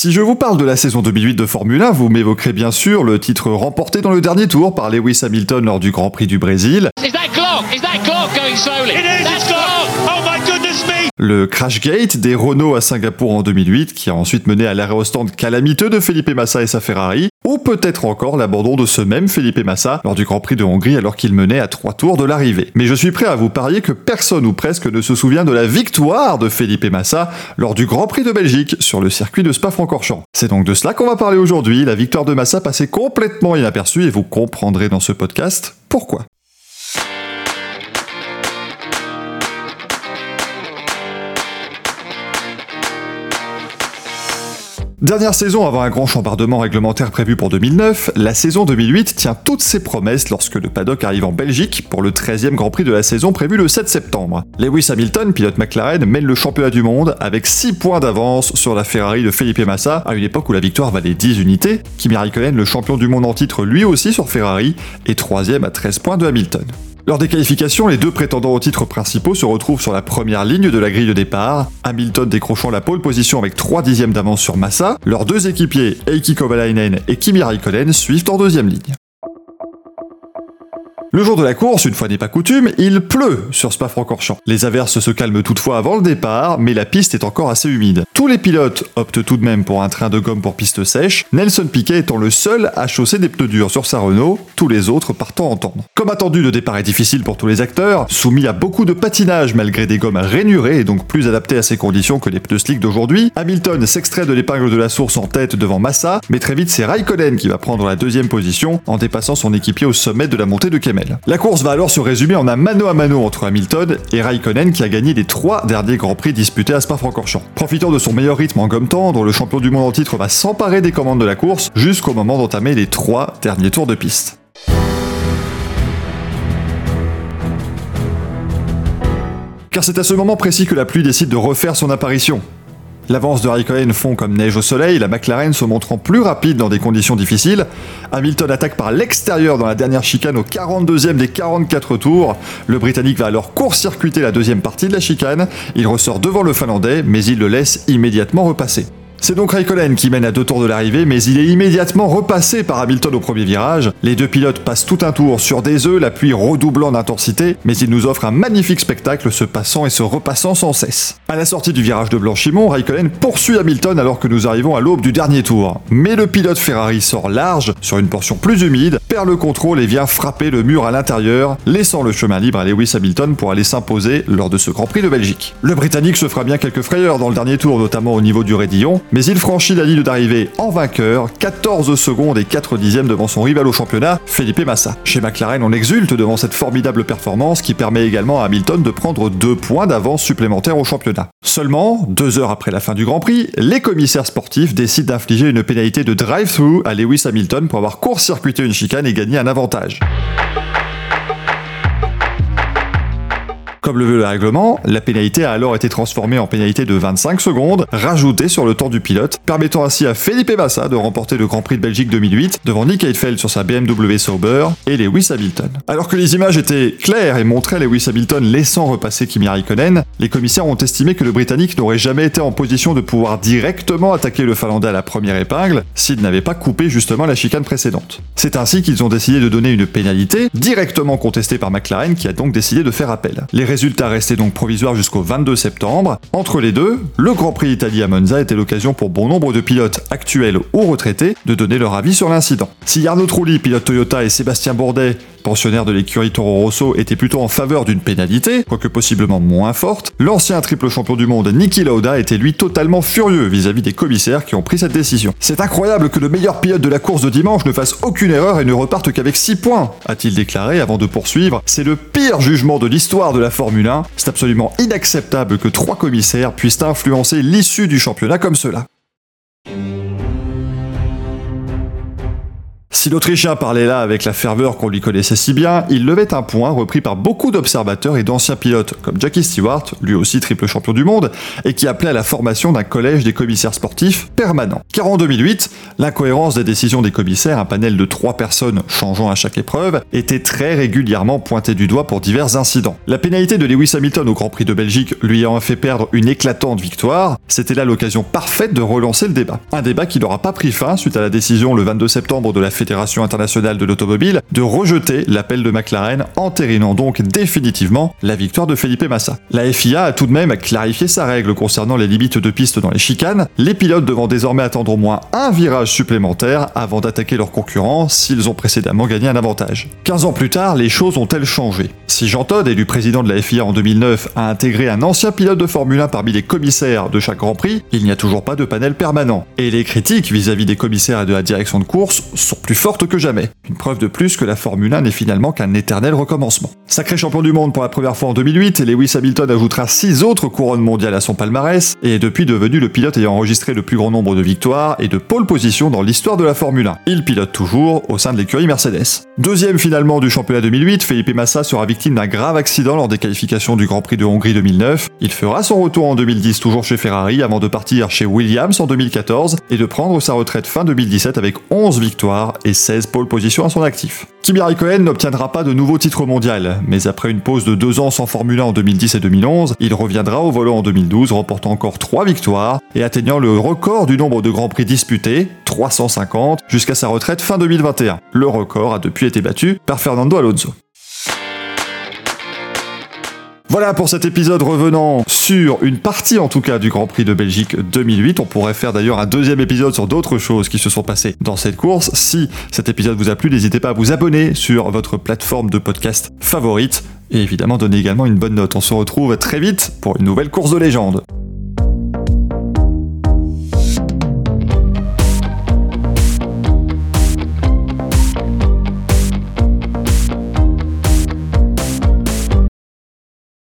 Si je vous parle de la saison 2008 de Formule 1, vous m'évoquerez bien sûr le titre remporté dans le dernier tour par Lewis Hamilton lors du Grand Prix du Brésil. Le Crashgate des Renault à Singapour en 2008 qui a ensuite mené à l'arrêt au calamiteux de Felipe Massa et sa Ferrari, ou peut-être encore l'abandon de ce même Felipe Massa lors du Grand Prix de Hongrie alors qu'il menait à trois tours de l'arrivée. Mais je suis prêt à vous parier que personne ou presque ne se souvient de la victoire de Felipe Massa lors du Grand Prix de Belgique sur le circuit de Spa-Francorchamps. C'est donc de cela qu'on va parler aujourd'hui, la victoire de Massa passée complètement inaperçue et vous comprendrez dans ce podcast pourquoi. Dernière saison avant un grand chambardement réglementaire prévu pour 2009, la saison 2008 tient toutes ses promesses lorsque le paddock arrive en Belgique pour le 13e Grand Prix de la saison prévu le 7 septembre. Lewis Hamilton, pilote McLaren, mène le championnat du monde avec 6 points d'avance sur la Ferrari de Felipe Massa à une époque où la victoire valait 10 unités. Kimi Raikkonen, le champion du monde en titre lui aussi sur Ferrari, est 3 à 13 points de Hamilton. Lors des qualifications, les deux prétendants aux titres principaux se retrouvent sur la première ligne de la grille de départ, Hamilton décrochant la pole position avec 3 dixièmes d'avance sur Massa, leurs deux équipiers Eiki Kovalainen et Kimi Raikkonen suivent en deuxième ligne. Le jour de la course, une fois n'est pas coutume, il pleut sur Spa-Francorchamps. Les averses se calment toutefois avant le départ, mais la piste est encore assez humide. Tous les pilotes optent tout de même pour un train de gomme pour piste sèche, Nelson Piquet étant le seul à chausser des pneus durs sur sa Renault, tous les autres partant en tendre. Comme attendu, le départ est difficile pour tous les acteurs, soumis à beaucoup de patinage malgré des gommes rainurées et donc plus adaptées à ces conditions que les pneus slick d'aujourd'hui. Hamilton s'extrait de l'épingle de la source en tête devant Massa, mais très vite c'est Raikkonen qui va prendre la deuxième position en dépassant son équipier au sommet de la montée de La course va alors se résumer en un mano à mano entre Hamilton et Raikkonen qui a gagné les trois derniers grands prix disputés à Spa-Francorchamps. Profitant de son meilleur rythme en gomme tendre, le champion du monde en titre va s'emparer des commandes de la course jusqu'au moment d'entamer les trois derniers tours de piste. Car c'est à ce moment précis que la pluie décide de refaire son apparition. L'avance de Raikkonen fond comme neige au soleil, la McLaren se montrant plus rapide dans des conditions difficiles. Hamilton attaque par l'extérieur dans la dernière chicane au 42e des 44 tours. Le Britannique va alors court-circuiter la deuxième partie de la chicane. Il ressort devant le Finlandais, mais il le laisse immédiatement repasser. C'est donc Raikkonen qui mène à deux tours de l'arrivée, mais il est immédiatement repassé par Hamilton au premier virage. Les deux pilotes passent tout un tour sur des œufs, la pluie redoublant d'intensité, mais ils nous offrent un magnifique spectacle se passant et se repassant sans cesse. À la sortie du virage de Blanchimont, Raikkonen poursuit Hamilton alors que nous arrivons à l'aube du dernier tour. Mais le pilote Ferrari sort large sur une portion plus humide, perd le contrôle et vient frapper le mur à l'intérieur, laissant le chemin libre à Lewis Hamilton pour aller s'imposer lors de ce Grand Prix de Belgique. Le Britannique se fera bien quelques frayeurs dans le dernier tour, notamment au niveau du raidillon, mais il franchit la ligne d'arrivée en vainqueur, 14 secondes et 4 dixièmes devant son rival au championnat, Felipe Massa. Chez McLaren, on exulte devant cette formidable performance qui permet également à Hamilton de prendre deux points d'avance supplémentaires au championnat. Seulement, deux heures après la fin du Grand Prix, les commissaires sportifs décident d'infliger une pénalité de drive-through à Lewis Hamilton pour avoir court-circuité une chicane et gagné un avantage. Comme le le règlement, la pénalité a alors été transformée en pénalité de 25 secondes, rajoutée sur le temps du pilote, permettant ainsi à Felipe Massa de remporter le Grand Prix de Belgique 2008 devant Nick Heidfeld sur sa BMW Sauber et Lewis Hamilton. Alors que les images étaient claires et montraient Lewis Hamilton laissant repasser Kimi Raikkonen, les commissaires ont estimé que le Britannique n'aurait jamais été en position de pouvoir directement attaquer le Finlandais à la première épingle s'il n'avait pas coupé justement la chicane précédente. C'est ainsi qu'ils ont décidé de donner une pénalité, directement contestée par McLaren qui a donc décidé de faire appel. Les résultat restait donc provisoire jusqu'au 22 septembre. Entre les deux, le Grand Prix d'Italie à Monza était l'occasion pour bon nombre de pilotes actuels ou retraités de donner leur avis sur l'incident. Si Arnaud Trulli, pilote Toyota, et Sébastien Bourdet, de l'écurie Toro Rosso, étaient plutôt en faveur d'une pénalité, quoique possiblement moins forte, l'ancien triple champion du monde Niki Lauda était lui totalement furieux vis-à-vis des commissaires qui ont pris cette décision. C'est incroyable que le meilleur pilote de la course de dimanche ne fasse aucune erreur et ne reparte qu'avec 6 points, a-t-il déclaré avant de poursuivre. C'est le pire jugement de l'histoire de la Formule c'est absolument inacceptable que trois commissaires puissent influencer l'issue du championnat comme cela. Si l'Autrichien parlait là avec la ferveur qu'on lui connaissait si bien, il levait un point repris par beaucoup d'observateurs et d'anciens pilotes, comme Jackie Stewart, lui aussi triple champion du monde, et qui appelait à la formation d'un collège des commissaires sportifs permanent. Car en 2008, l'incohérence des décisions des commissaires, un panel de trois personnes changeant à chaque épreuve, était très régulièrement pointée du doigt pour divers incidents. La pénalité de Lewis Hamilton au Grand Prix de Belgique lui ayant fait perdre une éclatante victoire, c'était là l'occasion parfaite de relancer le débat. Un débat qui n'aura pas pris fin suite à la décision le 22 septembre de la Fédération internationale de l'automobile de rejeter l'appel de McLaren, entérinant donc définitivement la victoire de Felipe Massa. La FIA a tout de même clarifié sa règle concernant les limites de piste dans les chicanes, les pilotes devant désormais attendre au moins un virage supplémentaire avant d'attaquer leurs concurrents s'ils ont précédemment gagné un avantage. 15 ans plus tard, les choses ont-elles changé? Si Jean Todt, élu président de la FIA en 2009, a intégré un ancien pilote de Formule 1 parmi les commissaires de chaque Grand Prix, il n'y a toujours pas de panel permanent. Et les critiques vis-à-vis des commissaires et de la direction de course sont plus fortes que jamais. Une preuve de plus que la Formule 1 n'est finalement qu'un éternel recommencement. Sacré champion du monde pour la première fois en 2008, Lewis Hamilton ajoutera 6 autres couronnes mondiales à son palmarès et est depuis devenu le pilote ayant enregistré le plus grand nombre de victoires et de pole position dans l'histoire de la Formule 1. Il pilote toujours au sein de l'écurie Mercedes. Deuxième finalement du championnat 2008, Felipe Massa sera victime d'un grave accident lors des qualifications du Grand Prix de Hongrie 2009. Il fera son retour en 2010 toujours chez Ferrari avant de partir chez Williams en 2014 et de prendre sa retraite fin 2017 avec 11 victoires et 16 pole positions à son actif. Kimi Raikkonen n'obtiendra pas de nouveau titre mondial, mais après une pause de deux ans sans Formule 1 en 2010 et 2011, il reviendra au volant en 2012, remportant encore 3 victoires et atteignant le record du nombre de Grands Prix disputés, 350, jusqu'à sa retraite fin 2021. Le record a depuis été battu par Fernando Alonso. Voilà pour cet épisode revenant sur une partie en tout cas du Grand Prix de Belgique 2008. On pourrait faire d'ailleurs un deuxième épisode sur d'autres choses qui se sont passées dans cette course. Si cet épisode vous a plu, n'hésitez pas à vous abonner sur votre plateforme de podcast favorite et évidemment donner également une bonne note. On se retrouve très vite pour une nouvelle course de légende.